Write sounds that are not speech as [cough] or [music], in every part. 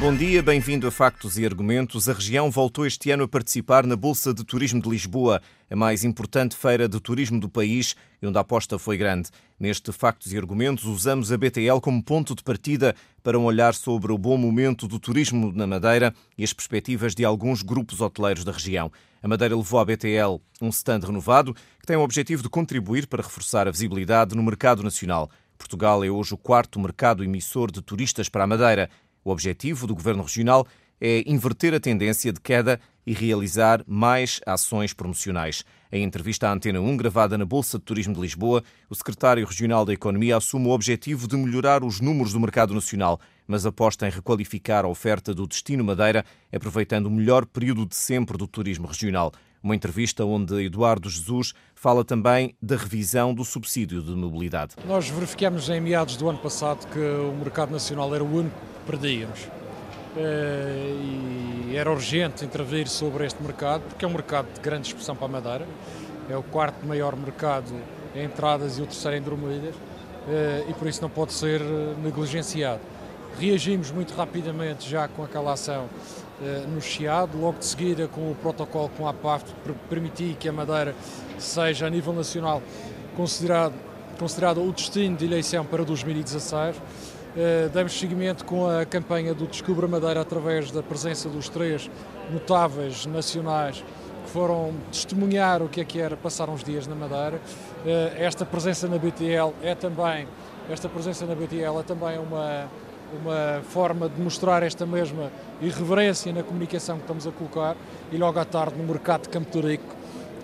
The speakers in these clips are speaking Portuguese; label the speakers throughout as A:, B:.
A: Bom dia, bem-vindo a Factos e Argumentos. A região voltou este ano a participar na Bolsa de Turismo de Lisboa, a mais importante feira de turismo do país e onde a aposta foi grande. Neste Factos e Argumentos, usamos a BTL como ponto de partida para um olhar sobre o bom momento do turismo na Madeira e as perspectivas de alguns grupos hoteleiros da região. A Madeira levou à BTL um stand renovado que tem o objetivo de contribuir para reforçar a visibilidade no mercado nacional. Portugal é hoje o quarto mercado emissor de turistas para a Madeira. O objetivo do Governo Regional é inverter a tendência de queda e realizar mais ações promocionais. Em entrevista à Antena 1, gravada na Bolsa de Turismo de Lisboa, o secretário regional da Economia assume o objetivo de melhorar os números do mercado nacional, mas aposta em requalificar a oferta do destino Madeira, aproveitando o melhor período de sempre do turismo regional. Uma entrevista onde Eduardo Jesus fala também da revisão do subsídio de mobilidade.
B: Nós verificamos em meados do ano passado que o mercado nacional era o único perdíamos. Eh, e era urgente intervir sobre este mercado, porque é um mercado de grande expressão para a Madeira, é o quarto maior mercado em entradas e o terceiro em dormidas, eh, e por isso não pode ser negligenciado. Reagimos muito rapidamente já com aquela ação eh, no Chiado, logo de seguida com o protocolo com a APAF, para permitir que a Madeira seja a nível nacional considerado, considerado o destino de eleição para 2016. Eh, damos seguimento com a campanha do Descubra Madeira através da presença dos três notáveis nacionais que foram testemunhar o que é que era passar uns dias na Madeira. Eh, esta presença na BTL é também esta presença na BTL é também uma uma forma de mostrar esta mesma irreverência na comunicação que estamos a colocar e logo à tarde no mercado de Campo Torico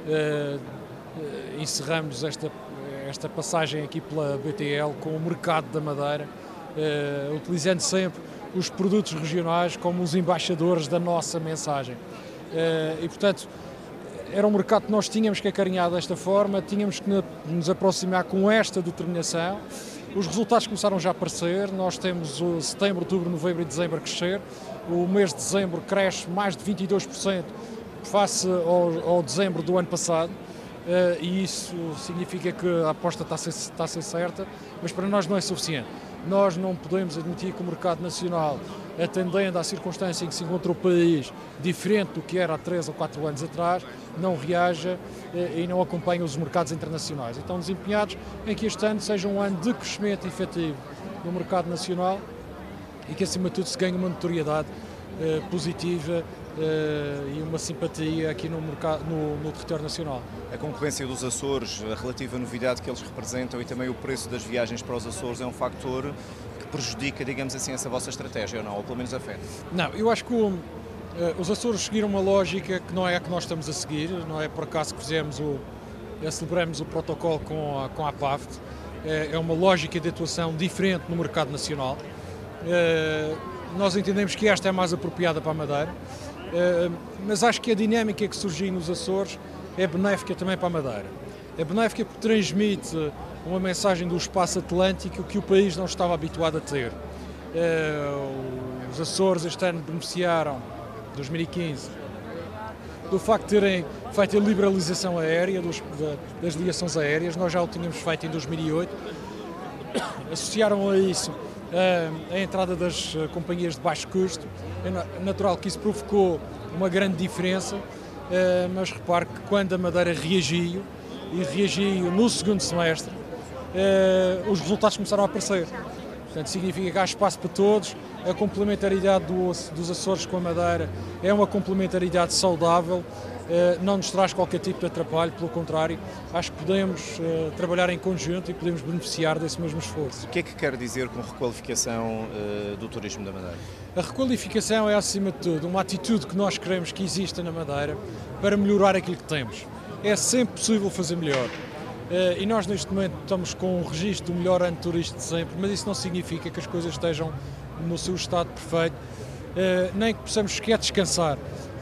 B: eh, encerramos esta, esta passagem aqui pela BTL com o mercado da Madeira utilizando sempre os produtos regionais como os embaixadores da nossa mensagem. Uh, e, portanto, era um mercado que nós tínhamos que acarinhar desta forma, tínhamos que nos aproximar com esta determinação. Os resultados começaram já a aparecer, nós temos o setembro, outubro, novembro e dezembro a crescer. O mês de dezembro cresce mais de 22% face ao, ao dezembro do ano passado. Uh, e isso significa que a aposta está a, ser, está a ser certa, mas para nós não é suficiente. Nós não podemos admitir que o mercado nacional, atendendo à circunstância em que se encontra o país, diferente do que era há três ou quatro anos atrás, não reaja eh, e não acompanhe os mercados internacionais. Então, desempenhados em que este ano seja um ano de crescimento efetivo no mercado nacional e que, acima de tudo, se ganhe uma notoriedade eh, positiva e uma simpatia aqui no, mercado, no, no, território nacional.
A: A concorrência dos Açores, a relativa novidade que eles representam e também o preço das viagens para os Açores é um fator que prejudica, digamos assim, essa vossa estratégia ou não, ou pelo menos afeta?
B: Não, eu acho que o, uh, os Açores seguiram uma lógica que não é a que nós estamos a seguir, não é por acaso que fizemos o, eh, celebramos o protocolo com a, com a PAFT, é, é uma lógica de atuação diferente no mercado nacional. nós entendemos que esta é mais apropriada para a Madeira. Eh, mas acho que a dinâmica que surgiu nos Açores é benéfica também para a Madeira. É benéfica porque transmite uma mensagem do espaço atlântico que o país não estava habituado a ter. Eh, os Açores este ano beneficiaram, 2015, do facto de terem feito a liberalização aérea das ligações aéreas, nós já o tínhamos feito em 2008, [coughs] associaram a isso a entrada das eh, companhias de baixo custo. É natural que isso provocou uma grande diferença, eh, mas repare que quando a Madeira reagiu, e reagiu no segundo semestre, os resultados começaram a aparecer. Portanto, significa que há espaço para todos, a complementaridade dos Açores com a Madeira é uma complementaridade saudável não nos traz qualquer tipo de atrapalho, pelo contrário, acho que podemos eh, trabalhar em conjunto e podemos beneficiar desse mesmo esforço.
A: O que é que quer dizer com requalificação eh, do turismo da Madeira?
B: A requalificação é, acima de tudo, uma atitude que nós queremos que exista na Madeira para melhorar aquilo que temos. É sempre possível fazer melhor. E nós, neste momento, estamos com um registro do melhor ano turístico de sempre, mas isso não significa que as coisas estejam no seu estado perfeito, nem que possamos sequer descansar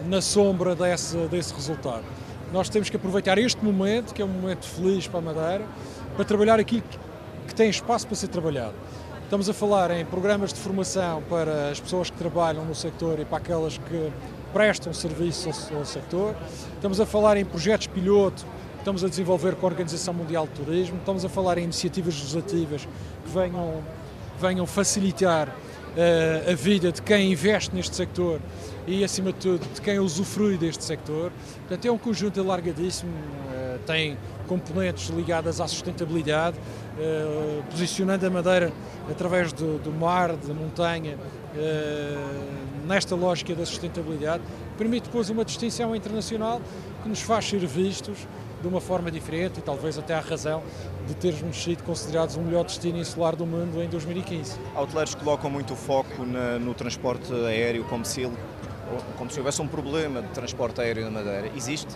B: na sombra desse, desse resultado. Nós temos que aproveitar este momento, que é um momento feliz para a Madeira, para trabalhar aquilo que têm espaço para ser trabalhado. Estamos a falar em programas de formação para as pessoas que trabalham no sector e para aquelas que prestam serviço ao, ao sector. Estamos a falar em projetos piloto estamos a desenvolver com a Organização Mundial de Turismo. Estamos a falar em iniciativas legislativas que venham, venham facilitar uh, a vida de quem investe neste sector e, acima de tudo, de quem usufrui deste sector. Portanto, é um conjunto alargadíssimo, uh, tem componentes ligadas à sustentabilidade, uh, posicionando a Madeira através do, do mar, da montanha, nesta lógica da sustentabilidade, permite depois uma distinção internacional que nos faz ser vistos de uma forma diferente e talvez até a razão de termos sido considerados o melhor destino insular do mundo em 2015.
C: Hoteleiros colocam muito foco na, no transporte aéreo como se, ele, como se houvesse um problema de transporte aéreo na Madeira. Existe?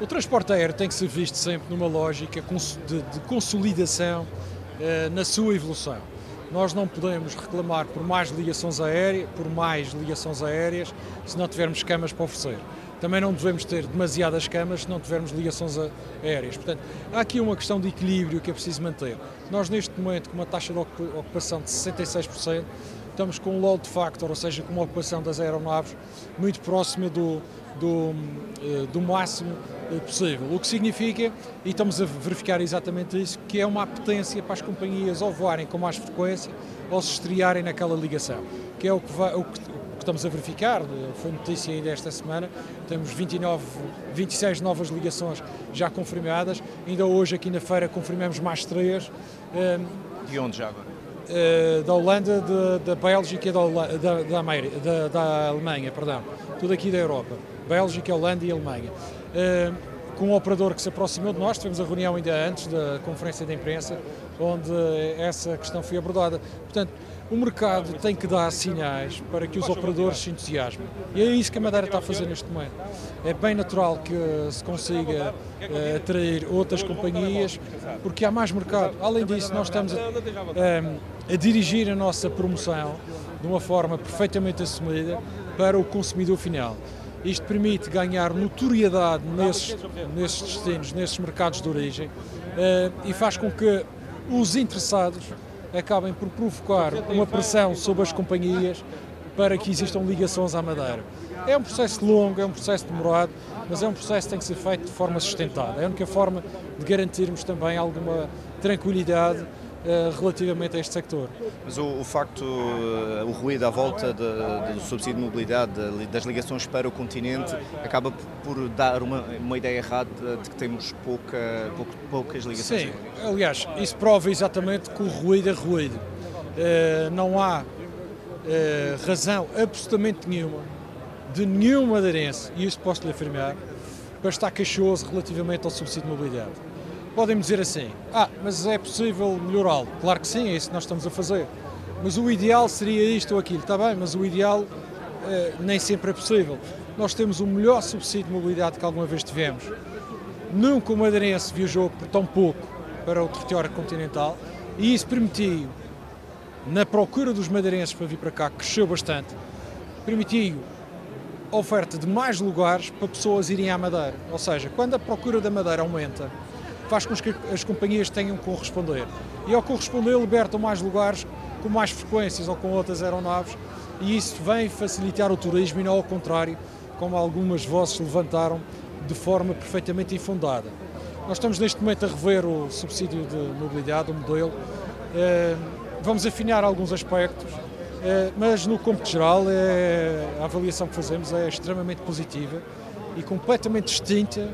B: O transporte aéreo tem que ser visto sempre numa lógica de, de consolidação eh, na sua evolução. Nós não podemos reclamar por mais ligações aéreas, por mais ligações aéreas, se não tivermos camas para oferecer. Também não devemos ter demasiadas camas se não tivermos ligações aéreas. Portanto, há aqui uma questão de equilíbrio que é preciso manter. Nós, neste momento, com uma taxa de ocupação de 66%, estamos com um load factor, ou seja, com uma ocupação das aeronaves muito próxima do, do, eh, do máximo eh, possível. O que significa, e estamos a verificar exatamente isso, que é uma apetência para as companhias ou voarem com mais frequência ou se estrearem naquela ligação, que é o que, vai, o que, estamos a verificar, eh, foi notícia ainda esta semana, temos 29, 26 novas ligações já confirmadas, ainda hoje aqui na feira confirmamos mais três.
C: De onde já agora?
B: da Holanda, da Bélgica e da, da, da, da Alemanha, perdão, tudo aqui da Europa. Bélgica, Holanda e Alemanha. Uh, com um operador que se aproximou de nós, tivemos a reunião ainda antes da conferência de imprensa, onde essa questão foi abordada. Portanto, o mercado tem que dar sinais para que os operadores se entusiasmem. E é isso que a Madeira está a fazer neste momento. É bem natural que se consiga uh, atrair outras companhias, porque há mais mercado. Além disso, nós estamos a, a, a dirigir a nossa promoção de uma forma perfeitamente assumida para o consumidor final. Isto permite ganhar notoriedade nesses, nesses destinos, nesses mercados de origem uh, e faz com que os interessados acabem por provocar uma pressão sobre as companhias para que existam ligações à Madeira. É um processo longo, é um processo demorado, mas é um processo que tem que ser feito de forma sustentada. É a única forma de garantirmos também alguma tranquilidade relativamente a este sector.
C: Mas o, o facto, eh, o ruído à volta do subsídio de mobilidade, de, das ligações para o continente, acaba por dar uma, uma ideia errada de que temos pouca, pouca, poucas ligações.
B: Sim, aliás, isso prova exatamente que o ruído é ruído. Uh, não há razão absolutamente nenhuma de nenhum madeirense, e isso posso lhe afirmar, para estar queixoso relativamente ao subsídio de mobilidade podem-me dizer assim: ah, mas é possível melhorá-lo. Claro que sim, é isso que nós estamos a fazer. Mas o ideal seria isto ou aquilo. Está bem, mas o ideal eh, nem sempre é possível. Nós temos o melhor subsídio de mobilidade que alguma vez tivemos. Nunca o madeirense viajou por tão pouco para o território continental e isso permitiu, na procura dos madeirenses para vir para cá, cresceu bastante, permitiu a oferta de mais lugares para pessoas irem à Madeira. Ou seja, quando a procura da Madeira aumenta, faz com que as companhias tenham que corresponder. E ao corresponder libertam mais lugares com mais frequências ou com outras aeronaves e isso vem facilitar o turismo e não ao contrário, como algumas vozes levantaram de forma perfeitamente infundada. Nós estamos neste momento a rever o subsídio de mobilidade, o modelo. Eh, vamos afinar alguns aspectos, eh, mas no cômputo geral é, a avaliação que fazemos é extremamente positiva e completamente distinta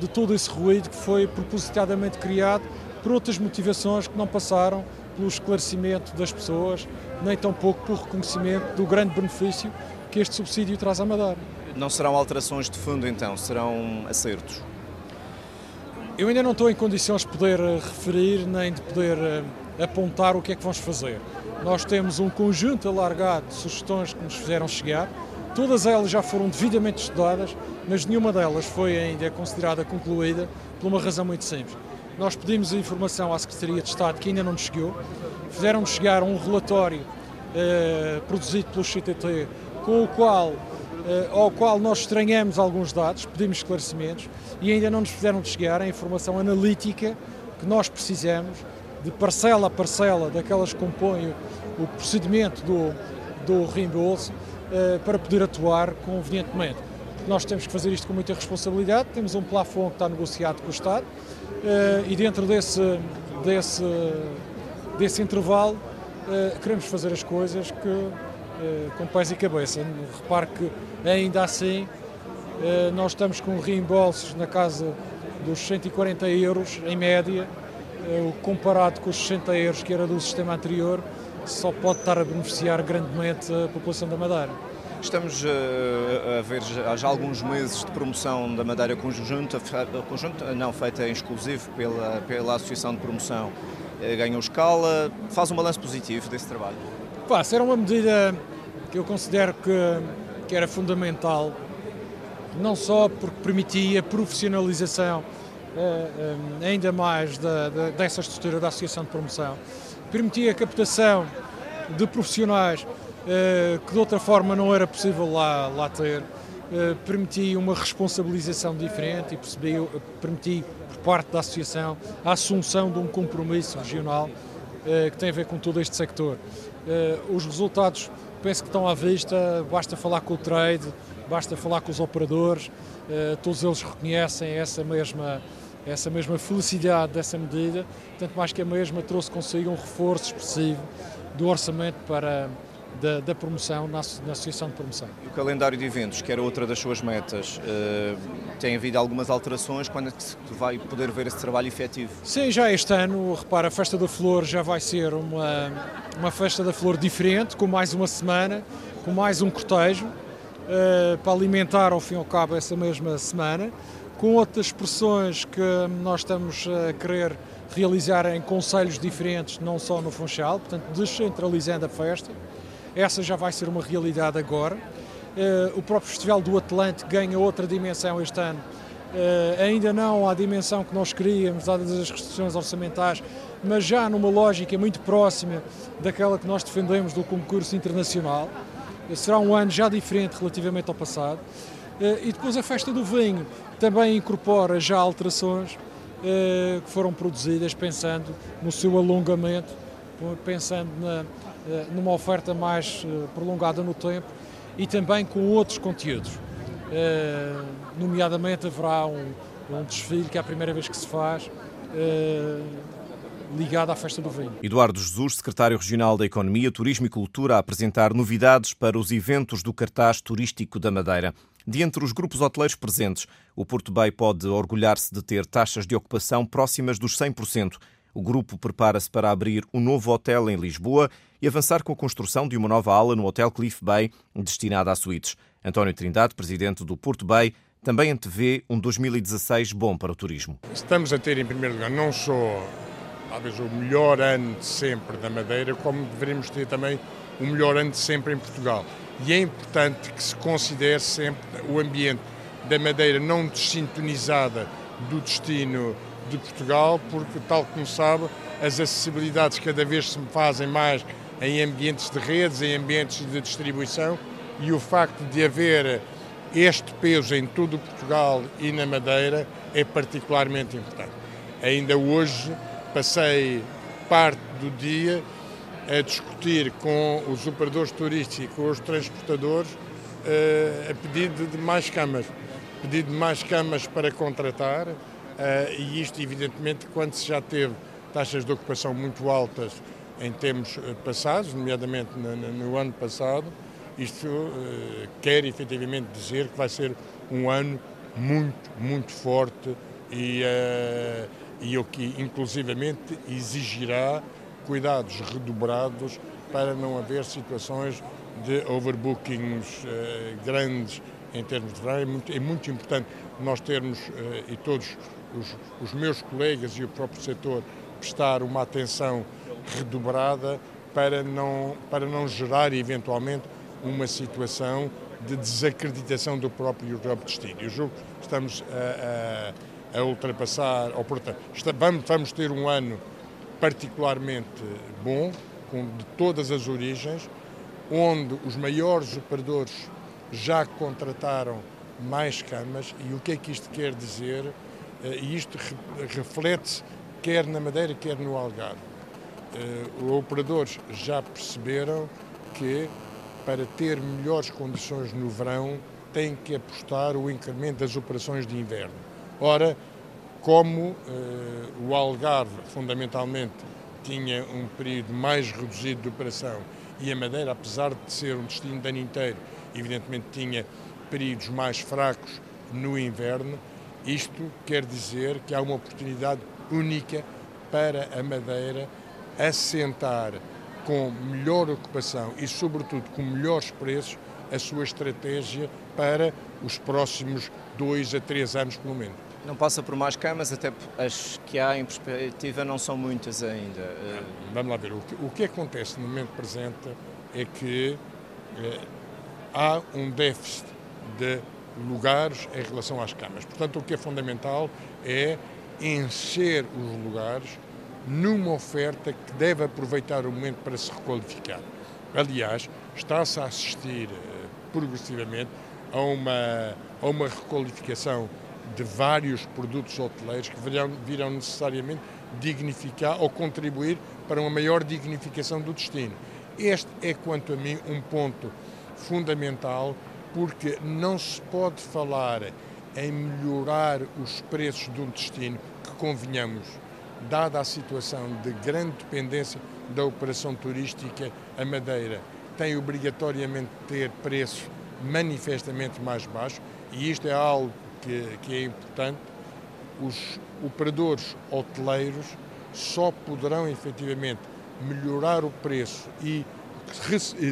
B: de todo esse ruído que foi propositadamente criado por outras motivações que não passaram pelo esclarecimento das pessoas, nem tampouco pelo reconhecimento do grande benefício que este subsídio traz à Madeira.
C: Não serão alterações de fundo então, serão acertos?
B: Eu ainda não estou em condições de poder eh, referir nem de poder eh, apontar o que é que vamos fazer. Nós temos um conjunto alargado de sugestões que nos fizeram chegar, todas elas já foram devidamente estudadas mas nenhuma delas foi ainda considerada concluída por uma razão muito simples. Nós pedimos a informação à Secretaria de Estado que ainda não nos chegou, fizeram-nos chegar um relatório eh, produzido pelo CTT com o qual, eh, ao qual nós estranhamos alguns dados, pedimos esclarecimentos e ainda não nos fizeram chegar a informação analítica que nós precisamos de parcela a parcela daquelas que compõem o procedimento do, do reembolso para poder atuar convenientemente. Nós temos que fazer isto com muita responsabilidade, temos um plafond que está negociado com o Estado uh, e dentro desse, desse, desse intervalo uh, queremos fazer as coisas que, com pés e cabeça. Repare que ainda assim nós estamos com reembolsos na casa dos 140 euros em média, comparado com os 60 euros que era do sistema anterior, só pode estar a beneficiar grandemente a população da Madeira.
C: Estamos uh, a ver já, já, alguns meses de promoção da Madeira conjunta, conjunta não feita em exclusivo pela, pela Associação de Promoção. Uh, ganhou escala, faz um balanço positivo desse trabalho?
B: Pá, era uma medida que eu considero que, que era fundamental, não só porque permitia a profissionalização uh, ainda mais da, da, dessa estrutura da Associação de Promoção, permitia a captação de profissionais uh, que de outra forma não era possível lá, lá ter, uh, permitia uma responsabilização diferente e percebi, permitia por parte da Associação a assunção de um compromisso regional uh, que tem a ver com todo este sector. os resultados penso que estão à vista, basta falar com o trade, basta falar com os operadores, todos eles reconhecem essa mesma essa mesma felicidade dessa medida, tanto mais que a mesma trouxe consigo um reforço expressivo do orçamento para, da, da promoção na, na, Associação de Promoção.
C: E o calendário de eventos, que era outra das suas metas, uh, tem havido algumas alterações? Quando é que se vai poder ver esse trabalho efetivo?
B: Sim, já este ano, repara, a Festa da Flor já vai ser uma, uma Festa da Flor diferente, com mais uma semana, com mais um cortejo, uh, para alimentar ao fim e ao cabo essa mesma semana com outras expressões que nós estamos a querer realizar em conselhos diferentes, não só no Funchal, portanto descentralizando a festa. Essa já vai ser uma realidade agora. Eh, o próprio Festival do Atlântico ganha outra dimensão este ano. Eh, ainda não à dimensão que nós queríamos, dadas as restrições orçamentais, mas já numa lógica muito próxima daquela que nós defendemos do concurso internacional. Será um ano já diferente relativamente ao passado. Eh, e depois a festa do vinho também incorpora já alterações eh, que foram produzidas pensando no seu alongamento, pensando na, eh, numa oferta mais prolongada no tempo e também com outros conteúdos. Nomeadamente haverá um, um desfile que é a primeira vez que se faz ligado à festa do vinho.
C: Eduardo Jesus, secretário regional da Economia, Turismo e Cultura, a apresentar novidades para os eventos do cartaz turístico da Madeira. De entre os grupos hoteleiros presentes, o Porto Bay pode orgulhar-se de ter taxas de ocupação próximas dos 100%. O grupo prepara-se para abrir um novo hotel em Lisboa e avançar com a construção de uma nova ala no Hotel Cliff Bay, destinada a suítes. António Trindade, presidente do Porto Bay, também antevê um 2016 bom para o turismo.
D: Estamos a ter, em primeiro lugar, não só talvez o melhor ano de sempre da Madeira, como deveríamos ter também o melhor ano de sempre em Portugal e é importante que se considere sempre o ambiente da Madeira não desintonizada do destino de Portugal, porque, tal como sabe, as acessibilidades cada vez se fazem mais em ambientes de redes, em ambientes de distribuição, e o facto de haver este peso em todo Portugal e na Madeira é particularmente importante. Ainda hoje passei parte do dia a discutir com os operadores turísticos e com os transportadores uh, a pedido de mais camas, pedido de mais camas para contratar uh, e isto evidentemente quando se já teve taxas de ocupação muito altas em termos eh, passados, nomeadamente no, no ano passado, isto quer efetivamente dizer que vai ser um ano muito, muito forte e, e o que inclusivamente exigirá cuidados redobrados para não haver situações de overbookings uh, grandes em termos de verão. É muito, é muito importante nós termos, uh, e todos os, os, meus colegas e o próprio setor, prestar uma atenção redobrada para não, para não gerar eventualmente uma situação de desacreditação do próprio destino. Eu julgo que estamos a, a, a ultrapassar, ou portanto, vamos, vamos ter um ano particularmente bom, com, de todas as origens, onde os maiores operadores já contrataram mais camas e o que é que isto quer dizer? Eh, e isto reflete-se quer na Madeira, quer no Algarve. os operadores já perceberam que para ter melhores condições no verão têm que apostar o incremento das operações de inverno. Ora, como o Algarve fundamentalmente tinha um período mais reduzido de operação e a Madeira, apesar de ser um destino de ano inteiro, evidentemente tinha períodos mais fracos no inverno, isto quer dizer que há uma oportunidade única para a Madeira assentar com melhor ocupação e, sobretudo, com melhores preços a sua estratégia para os próximos dois a três anos, pelo menos.
C: Não passa por mais camas, até as que há em perspectiva não são muitas ainda.
D: Vamos lá ver. O que, o que acontece no momento presente é que eh, há um déficit de lugares em relação às camas. Portanto, o que é fundamental é encher os lugares numa oferta que deve aproveitar o momento para se requalificar. Aliás, está-se a assistir eh, progressivamente a uma, a uma requalificação de vários produtos hoteleiros que virão, virão necessariamente dignificar ou contribuir para uma maior dignificação do destino. Este é, quanto a mim, um ponto fundamental porque não se pode falar em melhorar os preços de um destino que, convenhamos, dada a situação de grande dependência da operação turística, a Madeira tem obrigatoriamente de ter preços manifestamente mais baixos e isto é algo que, que é importante. Os operadores hoteleiros só poderão efetivamente melhorar o preço e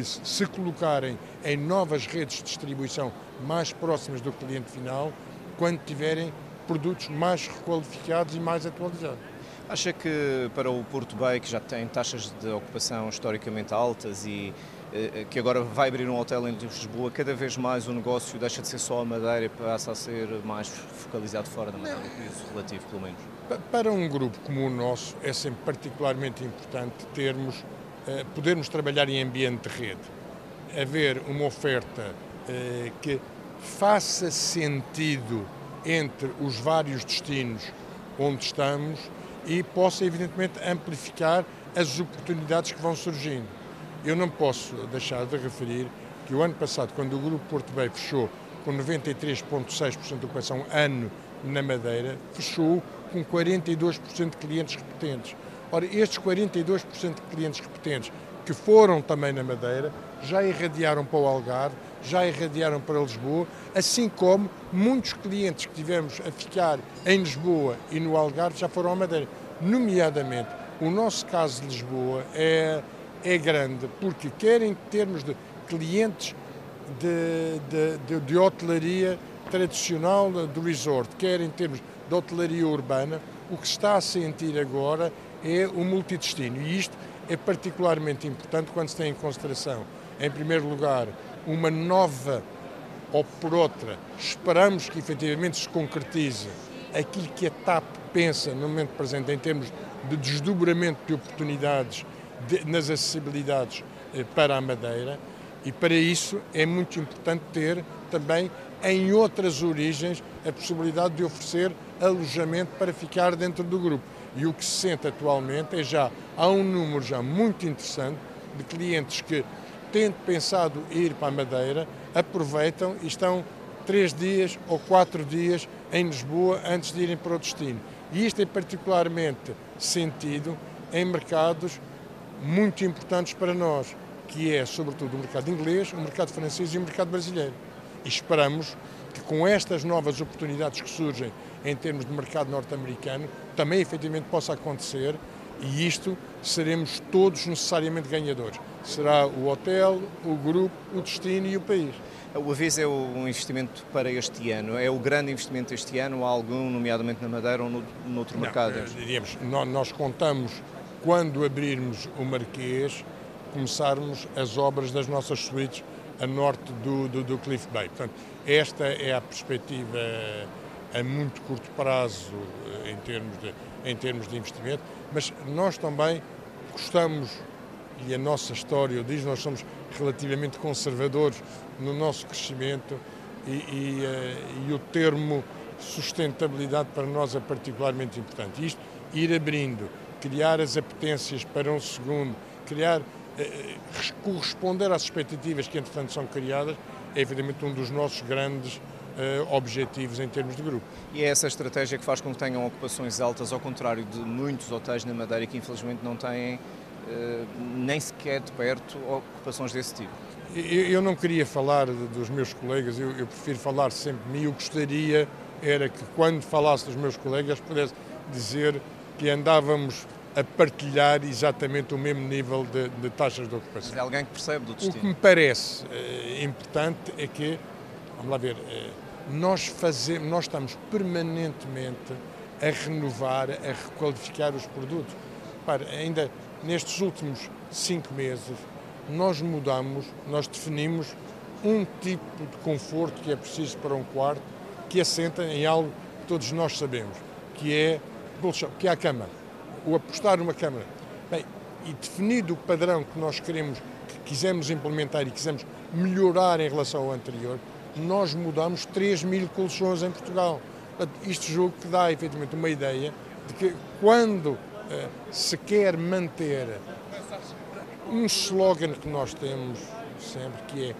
D: se colocarem em novas redes de distribuição mais próximas do cliente final quando tiverem produtos mais requalificados e mais atualizados.
C: Acha que para o Porto Bay, que já tem taxas de ocupação historicamente altas e que agora vai abrir um hotel em Lisboa, cada vez mais o negócio deixa de ser só a Madeira e passa a ser mais focalizado fora da Madeira, isso relativo pelo menos?
D: Para um grupo como o nosso é sempre particularmente importante termos, eh, podermos trabalhar em ambiente de rede, haver uma oferta eh, que faça sentido entre os vários destinos onde estamos e possa evidentemente amplificar as oportunidades que vão surgindo. Eu não posso deixar de referir que o ano passado, quando o Grupo Porto Bay fechou com 93,6% de ocupação ano na Madeira, fechou com 42% de clientes repetentes. Ora, estes 42% de clientes repetentes que foram também na Madeira já irradiaram para o Algarve, já irradiaram para Lisboa, assim como muitos clientes que tivemos a ficar em Lisboa e no Algarve já foram à Madeira. Nomeadamente, o nosso caso de Lisboa é é grande, porque quer em termos de clientes de, de, de, de hotelaria tradicional do resort, quer em termos de hotelaria urbana, o que se está a sentir agora é o multidestino. E isto é particularmente importante quando se tem em consideração, em primeiro lugar, uma nova ou por outra, esperamos que efetivamente se concretize aquilo que a TAP pensa no momento presente em termos de desdobramento de oportunidades de, nas acessibilidades eh, para a Madeira e para isso é muito importante ter também em outras origens a possibilidade de oferecer alojamento para ficar dentro do grupo. E o que se sente atualmente é já, há um número já muito interessante de clientes que, tendo pensado ir para a Madeira, aproveitam e estão três dias ou quatro dias em Lisboa antes de irem para o destino. E isto é particularmente sentido em mercados muito importantes para nós, que é, sobretudo, o mercado inglês, o mercado francês e o mercado brasileiro. E esperamos que com estas novas oportunidades que surgem em termos de mercado norte-americano, também efetivamente possa acontecer e isto seremos todos necessariamente ganhadores. Será o hotel, o grupo, o destino e o país.
C: O Aviso é um investimento para este ano. É o grande investimento este ano, algum, nomeadamente na Madeira ou no, noutro
D: Não,
C: mercado?
D: Diríamos, nós contamos quando abrirmos o Marquês, começarmos as obras das nossas suítes a norte do, do, do Cliff Bay. Portanto, esta é a perspectiva a muito curto prazo eh, em termos de, em termos de investimento, mas nós também gostamos, e a nossa história diz, nós somos relativamente conservadores no nosso crescimento e, e, eh, e o termo sustentabilidade para nós é particularmente importante. Isto, ir abrindo criar as apetências para um segundo, criar, eh, corresponder às expectativas que entretanto são criadas, é evidentemente um dos nossos grandes uh, objetivos em termos de grupo.
C: E é essa estratégia que faz com que tenham ocupações altas, ao contrário de muitos hotéis na Madeira que infelizmente não têm uh, nem sequer de perto ocupações desse tipo?
D: Eu não queria falar dos meus colegas, eu, eu prefiro falar sempre de mim. Eu gostaria era que quando falasse dos meus colegas pudesse dizer que andávamos a partilhar exatamente o mesmo nível de, de taxas de ocupação.
C: Mas é alguém que percebe do destino.
D: O que me parece eh, importante é que, vamos lá ver, eh, nós, fazemos, nós estamos permanentemente a renovar, a requalificar os produtos. Para, ainda nestes últimos cinco meses, nós mudamos, nós definimos um tipo de conforto que é preciso para um quarto, que assenta em algo que todos nós sabemos, que é, que é a cama, o apostar numa cama. Bem, e definido o padrão que nós queremos, que quisemos implementar e quisemos melhorar em relação ao anterior, nós mudamos 3 mil colchões em Portugal. Isto julgo que dá efetivamente uma ideia de que quando uh, se quer manter um slogan que nós temos sempre, que é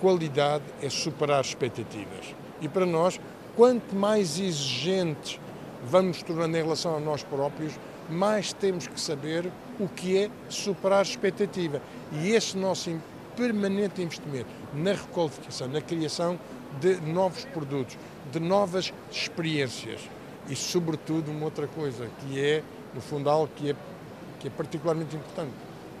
D: qualidade é superar expectativas. E para nós, quanto mais exigentes vamos tornando em relação a nós próprios, mais temos que saber o que é superar expectativa. E esse nosso permanente investimento na requalificação, na criação de novos produtos, de novas experiências e, sobretudo, uma outra coisa que é, no fundal, que é, que é particularmente importante,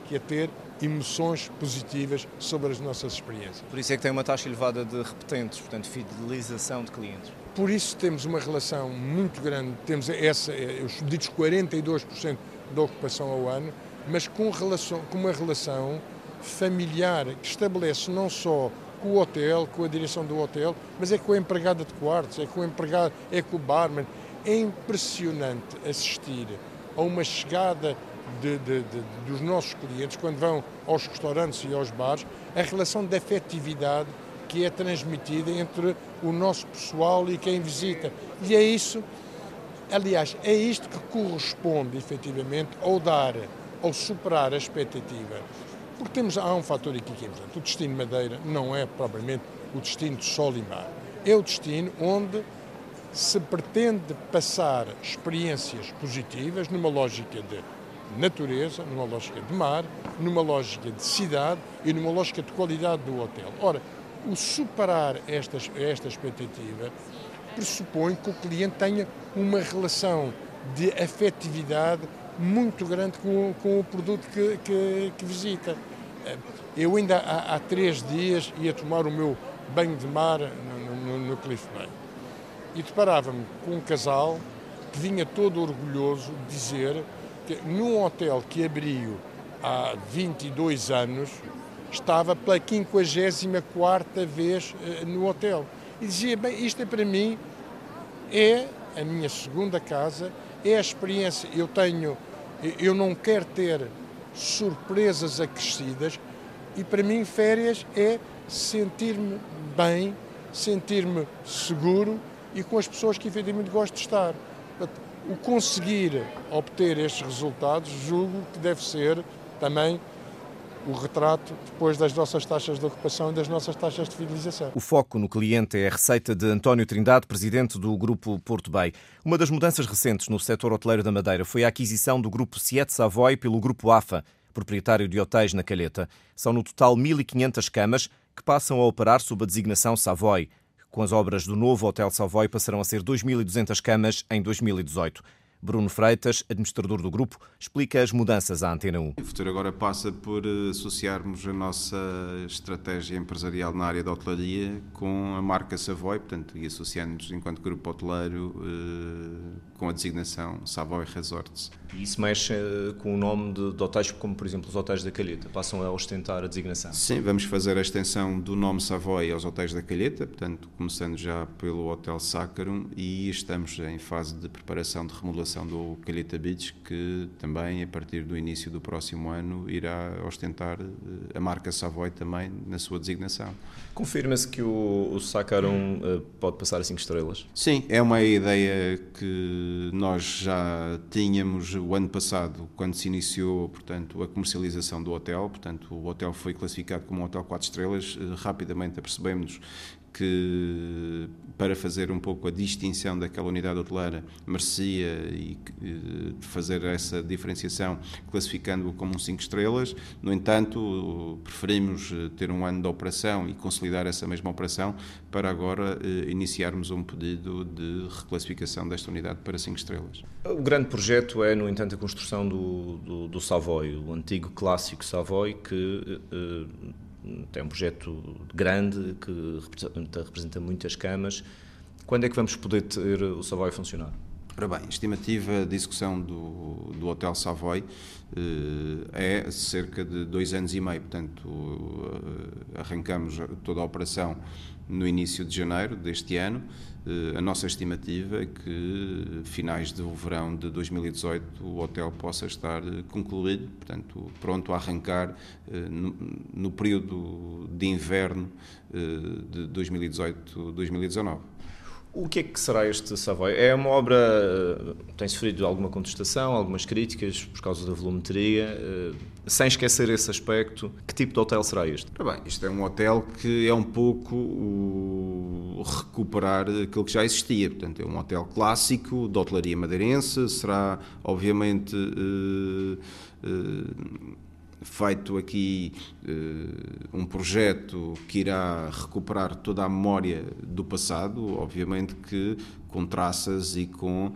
D: que é ter emoções positivas sobre as nossas experiências.
C: Por isso é que tem uma taxa elevada de repetentes, portanto, fidelização de clientes.
D: Por isso temos uma relação muito grande, temos essa, os ditos 42% da ocupação ao ano, mas com, relação, com uma relação familiar que estabelece não só com o hotel, com a direção do hotel, mas é com a empregada de quartos, é com o empregado, é com o barman. É impressionante assistir a uma chegada de, de, de, dos nossos clientes, quando vão aos restaurantes e aos bares, a relação de afetividade que é transmitida entre o nosso pessoal e quem visita. E é isso, aliás, é isto que corresponde efetivamente ao dar, ao superar a expectativa. Porque temos, há um fator aqui que é importante. O destino Madeira não é propriamente o destino de sol e mar. É o destino onde se pretende passar experiências positivas numa lógica de natureza, numa lógica de mar, numa lógica de cidade e numa lógica de qualidade do hotel. Ora, o superar esta, esta expectativa pressupõe que o cliente tenha uma relação de afetividade muito grande com, com o produto que, que, que, visita. Eu ainda há, há, três dias ia tomar o meu banho de mar no, no, no Cliff Bay e deparava-me com um casal que vinha todo orgulhoso dizer que num hotel que abriu há 22 anos estava pela 54 vez eh, no hotel. E dizia, bem, isto é para mim, é a minha segunda casa, é a experiência, eu tenho, eu não quero ter surpresas acrescidas e para mim férias é sentir-me bem, sentir-me seguro e com as pessoas que efetivamente gosto de estar. O conseguir obter estes resultados julgo que deve ser também o retrato depois das nossas taxas de ocupação e das nossas taxas de fidelização.
C: O foco no cliente é a receita de António Trindade, presidente do Grupo Porto Bay. Uma das mudanças recentes no setor hoteleiro da Madeira foi a aquisição do Grupo Siete Savoy pelo Grupo AFA, proprietário de hotéis na Calheta. São no total 1.500 camas que passam a operar sob a designação Savoy. Com as obras do novo Hotel Savoy passarão a ser 2.200 camas em 2018. Bruno Freitas, administrador do grupo, explica as mudanças à Antena 1.
E: O futuro agora passa por eh, associarmos a nossa estratégia empresarial na área da hotelaria com a marca Savoy, portanto, e associando-nos enquanto grupo hoteleiro eh, com a designação Savoy Resorts.
C: E isso mexe eh, com o nome de, de, hotéis como, por exemplo, os hotéis da Calheta? Passam a ostentar a designação?
E: Sim, vamos fazer a extensão do nome Savoy aos hotéis da Calheta, portanto, começando já pelo Hotel Saccharum e estamos em fase de preparação de remodelação do Calheta Beach, que também, a partir do início do próximo ano, irá ostentar eh, a marca Savoy também na sua designação.
C: Confirma-se que o, o uh, pode passar a 5 estrelas?
E: Sim, é uma ideia que nós já tínhamos o ano passado, quando se iniciou, portanto, a comercialização do hotel, portanto, o hotel foi classificado como um hotel 4 estrelas, rapidamente apercebemos que para fazer um pouco a distinção daquela unidade hoteleira merecia e fazer essa diferenciação classificando-o como um 5 estrelas. No entanto, preferimos eh, ter um ano de operação e consolidar essa mesma operação para agora eh, iniciarmos um pedido de reclassificação desta unidade para 5 estrelas.
C: O grande projeto é, no entanto, a construção do, do, do Savoy, o antigo clássico Savoy que tem um projeto grande que representa, representa muitas camas. Quando é que vamos poder ter o Savoy a funcionar?
E: Ora bem, a estimativa de execução do, do Hotel Savoy eh, é cerca de dois anos e meio, portanto eh, arrancamos toda a operação no início de janeiro deste ano. Eh, a nossa estimativa é que finais do verão de 2018 o hotel possa estar concluído, portanto pronto a arrancar no, período de inverno de 2018-2019.
C: O que é que será este Savoy? É uma obra eh, tem sofrido alguma contestação, algumas críticas por causa da volumetria. Eh, sem esquecer esse aspecto, que tipo de hotel será este?
E: bem, isto é um hotel que é um pouco o recuperar aquilo que já existia. Portanto, é um hotel clássico de hotelaria madeirense. Será, obviamente, uh, uh, feito aqui uh, um projeto que irá recuperar toda a memória do passado, obviamente que com traças e com uh,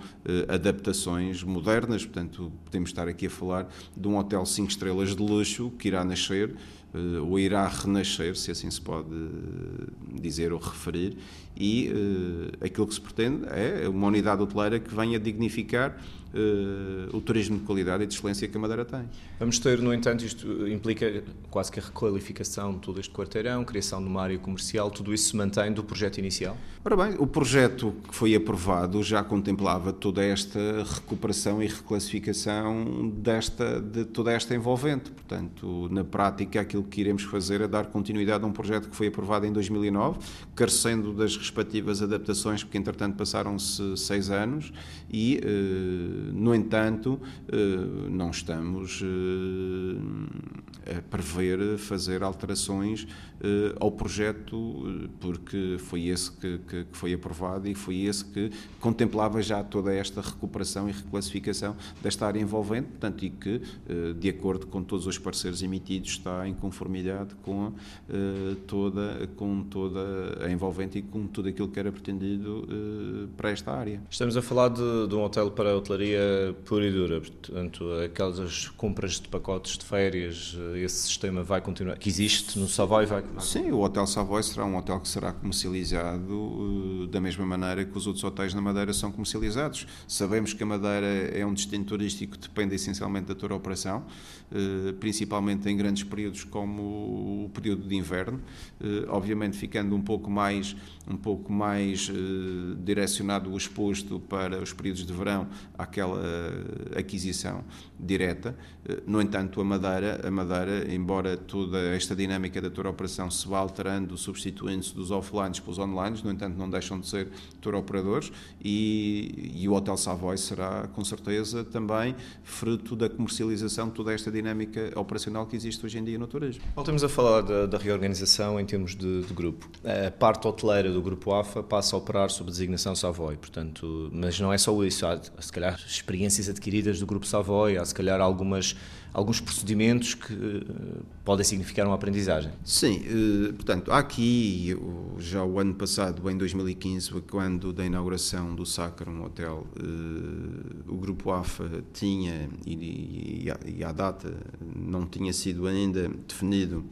E: adaptações modernas, portanto podemos estar aqui a falar de um hotel 5 estrelas de luxo que irá nascer uh, ou irá renascer, se assim se pode dizer ou referir, e aquilo que se pretende é uma unidade hoteleira que venha dignificar uh, o turismo de qualidade e de excelência que a Madeira tem.
C: Vamos ter, no entanto, isto implica quase que a requalificação de todo este quarteirão, criação de uma área comercial, tudo isso se mantém do projeto inicial?
E: Ora bem, o projeto que foi aprovado já contemplava toda esta recuperação e reclassificação desta, de toda esta envolvente. Portanto, na prática, aquilo que iremos fazer é dar continuidade a um projeto que foi aprovado em 2009, carecendo das respectivas adaptações, porque entretanto passaram-se seis anos e uh, no entanto, eh, não estamos eh, a prever fazer alterações eh, ao projeto, porque foi esse que, foi aprovado e foi esse que contemplava já toda esta recuperação e reclassificação desta área envolvente, portanto, e que, de acordo com todos os parceiros emitidos, está em conformidade com toda, com toda a envolvente e com tudo aquilo que era pretendido para esta área.
C: Estamos a falar de, de um hotel para a hotelaria pura e dura, portanto, aquelas compras de pacotes de férias, esse sistema vai continuar, que existe no Savoy vai
E: Sim, o Hotel Savoy será um hotel que será comercializado uh, da mesma maneira que os outros hotéis na Madeira são comercializados. Sabemos que a Madeira é um destino turístico que depende essencialmente da tua operação, uh, principalmente em grandes períodos como o período de inverno, uh, obviamente ficando um pouco mais um pouco mais direcionado o exposto para os períodos de verão àquela aquisição direta. No entanto, a Madeira, a Madeira, embora toda esta dinâmica da tour operação se vá alterando, substituindo-se dos offlines para os online, no entanto, não deixam de ser tour operadores e, e, o Hotel Savoy será, com certeza, também fruto da comercialização de toda esta dinâmica operacional que existe hoje em dia no turismo.
C: Voltemos a falar da, da reorganização em termos de, de, grupo. A parte hoteleira do grupo AFA passa a operar sob designação Savoy, portanto, mas não é só isso, há se calhar experiências adquiridas do grupo Savoy, há se calhar algumas alguns procedimentos que uh, podem significar uma aprendizagem.
E: Sim, uh, portanto, aqui, já o ano passado, em 2015, quando da inauguração do Sacrum Hotel, uh, o Grupo AFA tinha, e, e à data não tinha sido ainda definido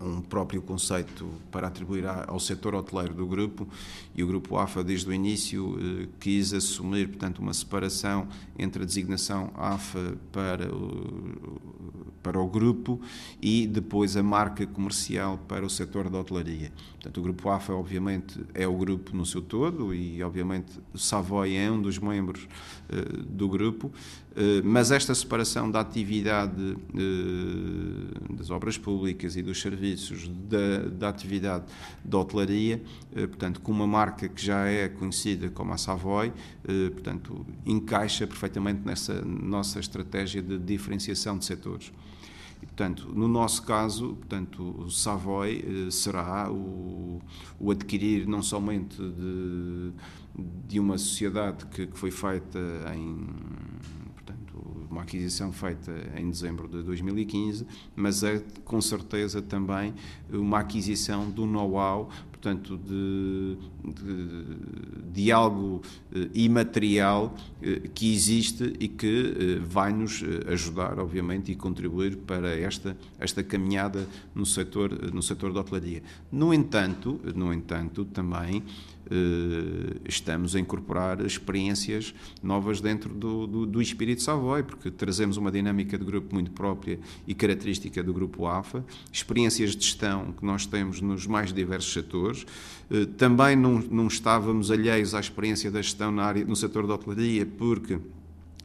E: um próprio conceito para atribuir ao setor hoteleiro do grupo e o grupo AFA desde o início eh, quis assumir portanto uma separação entre a designação AFA para o, para o grupo e depois a marca comercial para o setor da hotelaria. Portanto, o grupo AFA obviamente é o grupo no seu todo e obviamente Savoy é um dos membros uh, do grupo, uh, mas esta separação da atividade uh, das obras públicas e dos serviços da, da atividade da hotelaria, portanto, com uma marca que já é conhecida como a Savoy, portanto, encaixa perfeitamente nessa nossa estratégia de diferenciação de setores. E, portanto, no nosso caso, portanto, o Savoy eh, será o, o, adquirir não somente de, de uma sociedade que, que foi feita em uma aquisição feita em dezembro de 2015, mas é com certeza também uma aquisição do know-how, portanto, de, de, de, algo eh, imaterial eh, que existe e que eh, vai nos ajudar, obviamente, e contribuir para esta, esta caminhada no setor, no setor da hotelaria. No entanto, no entanto, também estamos a incorporar experiências novas dentro do, do, do espírito Savoy, porque trazemos uma dinâmica de grupo muito própria e característica do grupo AFA, experiências de gestão que nós temos nos mais diversos setores. Eh, também não, não estávamos alheios à experiência da gestão na área, no setor da hotelaria, porque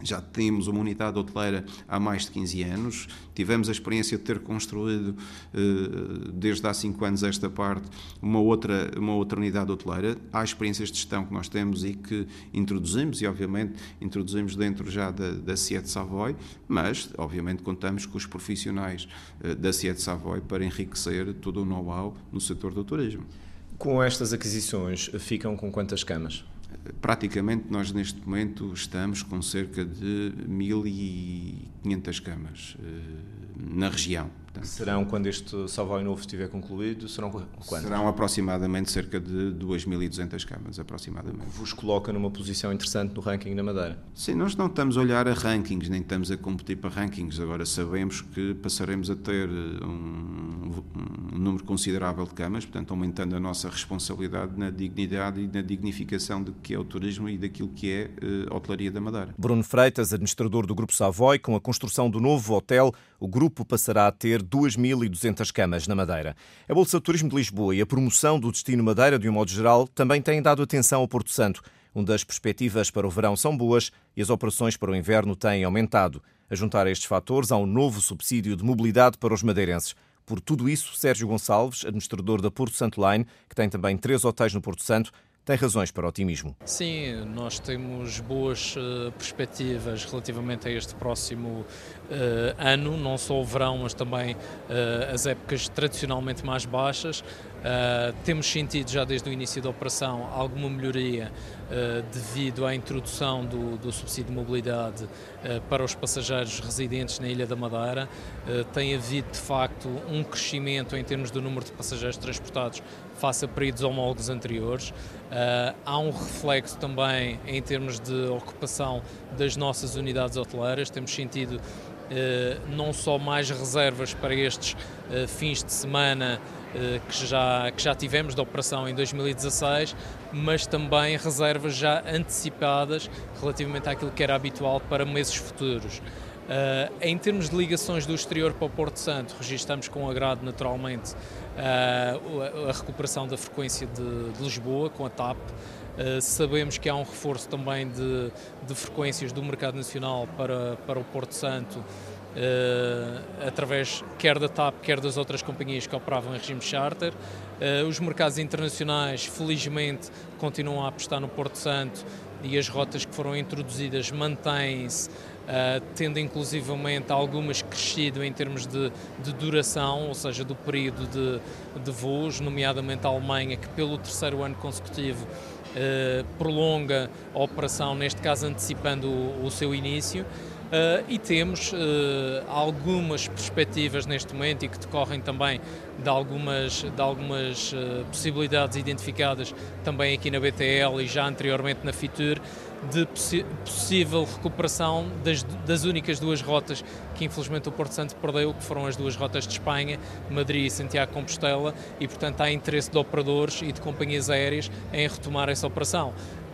E: já temos uma unidade hoteleira há mais de 15 anos, tivemos a experiência de ter construído, eh, desde há 5 anos esta parte, uma outra, uma outra unidade hoteleira. Há experiências de gestão que nós temos e que introduzimos, e obviamente introduzimos dentro já da, da Siete Savoy, mas obviamente contamos com os profissionais eh, da Siete Savoy para enriquecer todo o know-how no setor do turismo.
A: Com estas aquisições, ficam com quantas camas?
E: Praticamente nós neste momento estamos com cerca de 1.500 camas eh, na região.
A: Portanto, serão, quando este Savoy novo estiver concluído, serão quantos?
E: Serão aproximadamente cerca de 2.200 camas, aproximadamente.
A: Vos coloca numa posição interessante no ranking da Madeira?
E: Sim, nós não estamos a olhar a rankings, nem estamos a competir para rankings. Agora sabemos que passaremos a ter um, um número considerável de camas, portanto aumentando a nossa responsabilidade na dignidade e na dignificação do que é o turismo e daquilo que é uh, a hotelaria da Madeira.
A: Bruno Freitas, administrador do Grupo Savoy, com a construção do novo hotel, o grupo passará a ter 2.200 camas na Madeira. A Bolsa de Turismo de Lisboa e a promoção do destino Madeira, de um modo geral, também têm dado atenção ao Porto Santo. Uma das perspectivas para o verão são boas e as operações para o inverno têm aumentado. A juntar estes fatores, há um novo subsídio de mobilidade para os madeirenses. Por tudo isso, Sérgio Gonçalves, administrador da Porto Santo Line, que tem também três hotéis no Porto Santo, tem razões para otimismo.
F: Sim, nós temos boas uh, perspectivas relativamente a este próximo uh, ano, não só o verão, mas também uh, as épocas tradicionalmente mais baixas. temos sentido já desde o início da operação alguma melhoria devido à introdução do, do subsídio de mobilidade para os passageiros residentes na Ilha da Madeira. tem havido de facto um crescimento em termos do número de passageiros transportados face a períodos homólogos anteriores. Uh, há um reflexo também em termos de ocupação das nossas unidades hoteleiras. Temos sentido uh, não só mais reservas para estes uh, fins de semana que, já, que já tivemos da operação em 2016, mas também reservas já antecipadas relativamente àquilo que era habitual para meses futuros. Uh, em termos de ligações do exterior para o Porto Santo, registramos com agrado naturalmente uh, a recuperação da frequência de, de Lisboa com a TAP. Uh, sabemos que há um reforço também de, de, frequências do mercado nacional para, para o Porto Santo, através quer da TAP, quer das outras companhias que operavam em regime charter. os mercados internacionais, felizmente, continuam a apostar no Porto Santo e as rotas que foram introduzidas mantêm-se uh, tendo inclusivamente algumas crescido em termos de, de duração, ou seja, do período de, de voos, nomeadamente a Alemanha, que pelo terceiro ano consecutivo uh, prolonga a operação, neste caso antecipando o, o seu início. Uh, e temos uh, algumas perspectivas neste momento e que decorrem também de algumas, de algumas uh, possibilidades identificadas também aqui na BTL e já anteriormente na FITUR de possível recuperação das, das únicas duas rotas que infelizmente o Porto Santo perdeu, que foram as duas rotas de Espanha, Madrid e Santiago Compostela, e portanto há interesse de operadores e de companhias aéreas em retomar essa operação.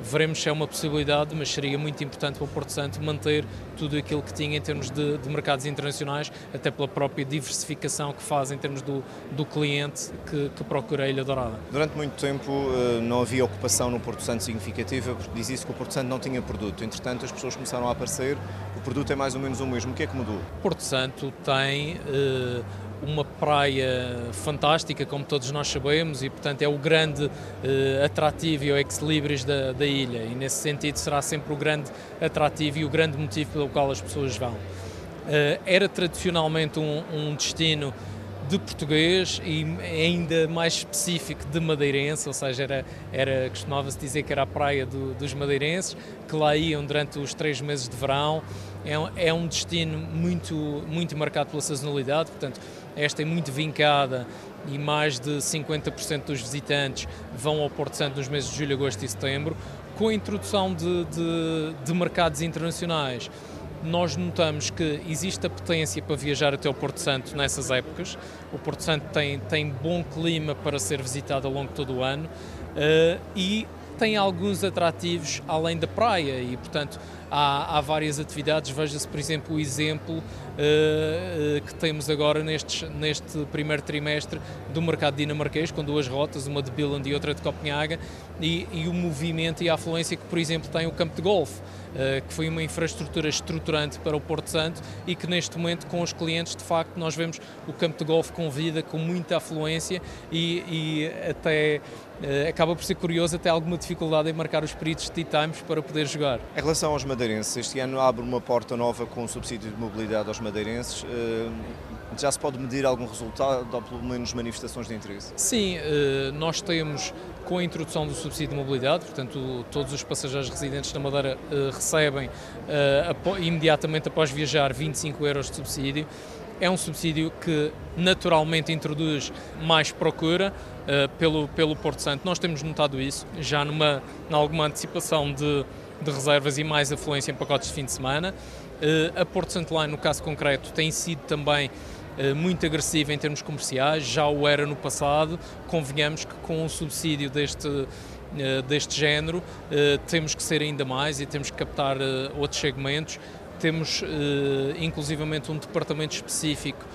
F: Veremos se é uma possibilidade, mas seria muito importante para o Porto Santo manter tudo aquilo que tinha em termos de, de mercados internacionais, até pela própria diversificação que faz em termos do, do cliente que, que procura a Ilha Dourada.
A: Durante muito tempo eh, não havia ocupação no Porto Santo significativa, porque dizia-se que o Porto Santo não tinha produto. Entretanto, as pessoas começaram a aparecer, o produto é mais ou menos o mesmo. O que é que mudou?
F: Porto Santo tem uh, uma praia fantástica, como todos nós sabemos, e portanto é o grande uh, atrativo e o ex-libris da, da ilha, e nesse sentido será sempre o grande atrativo e o grande motivo pelo qual as pessoas vão. Uh, era tradicionalmente um, um destino de português e ainda mais específico de madeirense, ou seja, era, era costumava-se dizer que era a praia do, dos madeirenses, que lá iam durante os três meses de verão. É um, é um destino muito, muito marcado pela sazonalidade, portanto, esta é muito vincada e mais de 50% dos visitantes vão ao Porto Santo nos meses de julho, agosto e setembro, com a introdução de, de, de mercados internacionais nós notamos que existe a potência para viajar até o Porto Santo nessas épocas. O Porto Santo tem, tem bom clima para ser visitado ao longo de todo o ano uh, e tem alguns atrativos além da praia e, portanto, há, há várias atividades. Veja-se, por exemplo, o exemplo uh, que temos agora nestes, neste primeiro trimestre do mercado dinamarquês, com duas rotas, uma de Billund e outra de Copenhaga, e, e o movimento e a afluência que, por exemplo, tem o campo de golfe. Uh, que foi uma infraestrutura estruturante para o Porto Santo e que neste momento com os clientes de facto nós vemos o campo de golfe com vida, com muita afluência e, e até uh, acaba por ser curioso até alguma dificuldade em marcar os períodos de times para poder jogar.
C: Em relação aos madeirenses, este ano abre uma porta nova com subsídio de mobilidade aos madeirenses. Já se pode medir algum resultado ou pelo menos manifestações de interesse?
F: Sim, nós temos com a introdução do subsídio de mobilidade, portanto, todos os passageiros residentes na Madeira uh, recebem uh, imediatamente após viajar 25 euros de subsídio. É um subsídio que naturalmente introduz mais procura pelo, pelo Porto Santo. Nós temos notado isso já numa, alguma antecipação de, de reservas e mais afluência em pacotes de fim de semana. a Porto Santo Line, no caso concreto, tem sido também eh, muito agressiva em termos comerciais, já o era no passado. Convenhamos que com um subsídio deste, eh, deste género eh, temos que ser ainda mais e temos que captar outros segmentos. Temos inclusivamente um departamento específico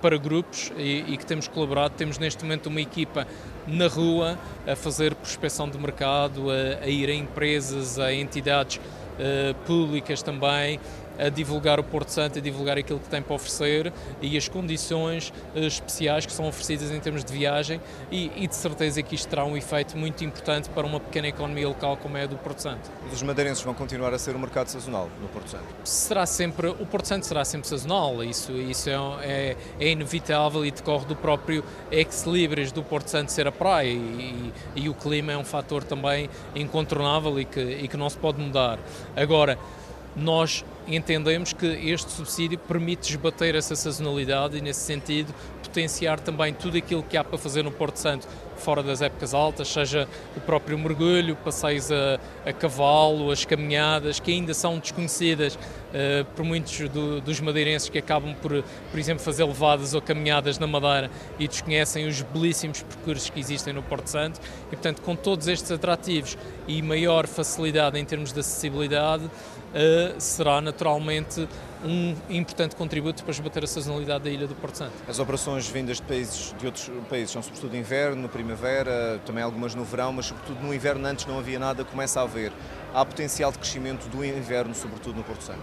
F: para grupos e, que temos colaborado. Temos neste momento uma equipa na rua a fazer prospecção de mercado, a ir a empresas, a entidades públicas também, a divulgar o Porto Santo, a divulgar aquilo que tem para oferecer e as condições uh, especiais que são oferecidas em termos de viagem e, e, de certeza que isto terá um efeito muito importante para uma pequena economia local como é a do Porto Santo.
C: Os madeirenses vão continuar a ser um mercado sazonal no Porto Santo?
F: Será sempre, o Porto Santo será sempre sazonal, isso, isso é, é, é inevitável e decorre do próprio ex-libris do Porto Santo ser a praia e, e, e o clima é um fator também incontornável e que, e que não se pode mudar. Agora, nós entendemos que este subsídio permite esbater essa sazonalidade e, nesse sentido, potenciar também tudo aquilo que há para fazer no Porto Santo fora das épocas altas, seja o próprio mergulho, passeios a, a cavalo, as caminhadas, que ainda são desconhecidas uh, por muitos do, dos madeirenses que acabam por, por exemplo, fazer levadas ou caminhadas na Madeira e desconhecem os belíssimos percursos que existem no Porto Santo. E, portanto, com todos estes atrativos e maior facilidade em termos de acessibilidade, uh, será naturalmente um importante contributo para esbater a sazonalidade da ilha do Porto Santo.
C: As operações vindas de países de outros países são sobretudo inverno, primavera, também algumas no verão, mas sobretudo no inverno antes não havia nada, começa a haver. Há potencial de crescimento do inverno, sobretudo no Porto Santo.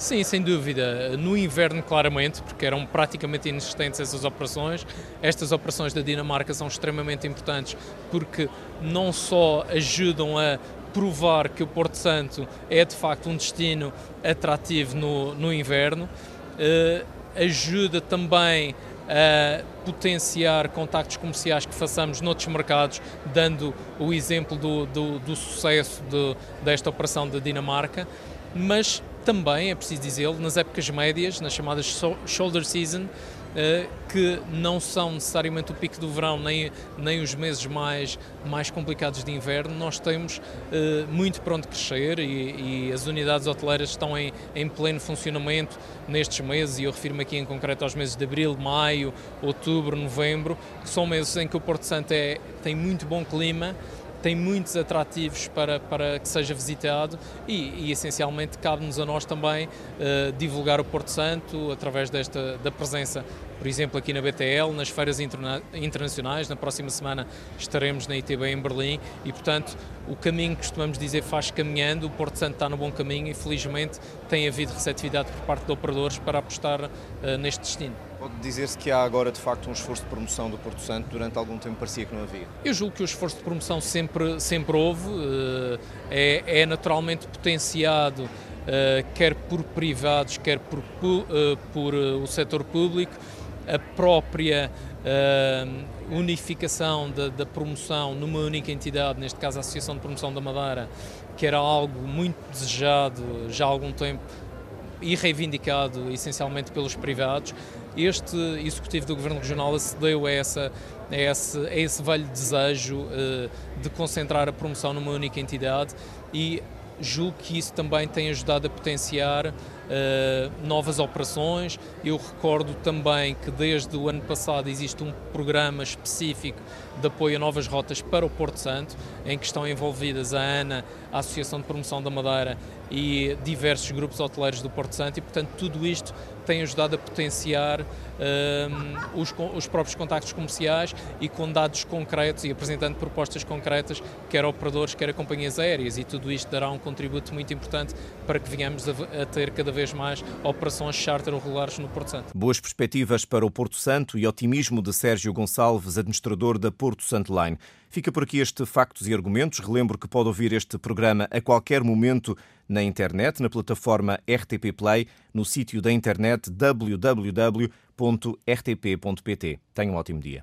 F: Sim, sem dúvida. No inverno, claramente, porque eram praticamente inexistentes essas operações. Estas operações da Dinamarca são extremamente importantes porque não só ajudam a provar que o Porto Santo é de facto um destino atrativo no, no inverno, uh, ajuda também a potenciar contactos comerciais que façamos noutros mercados, dando o exemplo do, do, do sucesso de, desta operação da Dinamarca, mas também, é preciso dizê-lo, nas épocas médias, nas chamadas shoulder season, que não são necessariamente o pico do verão nem, nem os meses mais, mais complicados de inverno, nós temos eh, muito para onde crescer e, e as unidades hoteleiras estão em, em pleno funcionamento nestes meses, e eu refiro-me aqui em concreto aos meses de abril, maio, outubro, novembro, que são meses em que o Porto Santo é, tem muito bom clima tem muitos atrativos para, para que seja visitado e, e essencialmente cabe-nos a nós também uh, divulgar o Porto Santo através desta da presença, por exemplo, aqui na BTL, nas feiras interna internacionais. Na próxima semana estaremos na ITB em Berlim e, portanto, o caminho que costumamos dizer faz caminhando, o Porto Santo está no bom caminho e, felizmente, tem havido receptividade por parte de operadores para apostar uh, neste destino.
C: Pode dizer-se que há agora, de facto, um esforço de promoção do Porto Santo. Durante algum tempo parecia que não havia.
F: Eu julgo que o esforço de promoção sempre, sempre houve. Eh, é, é naturalmente potenciado eh, quer por privados, quer por, eh, por o setor público. A própria unificação da, da promoção numa única entidade, neste caso a Associação de Promoção da Madeira, que era algo muito desejado já há algum tempo e reivindicado essencialmente pelos privados. Este Executivo do Governo Regional acedeu a, essa, a, esse, a esse velho desejo uh, de concentrar a promoção numa única entidade e julgo que isso também tem ajudado a potenciar uh, novas operações. Eu recordo também que desde o ano passado existe um programa específico de apoio a novas rotas para o Porto Santo, em que estão envolvidas a ANA, a Associação de Promoção da Madeira e diversos grupos hoteleiros do Porto Santo e, portanto, tudo isto tem ajudado a potenciar um, os, os, próprios contactos comerciais e com dados concretos e apresentando propostas concretas, quer a operadores, quer a companhias aéreas, e tudo isto dará um contributo muito importante para que venhamos a, a ter cada vez mais operações charter regulares no Porto Santo.
C: Boas perspectivas para o Porto Santo e otimismo de Sérgio Gonçalves, administrador da Porto Santo Line. Fica por aqui este Factos e Argumentos. Relembro que pode ouvir este programa a qualquer momento na internet, na plataforma RTP Play, no sítio da internet www.rtp.pt. Tenha um ótimo dia.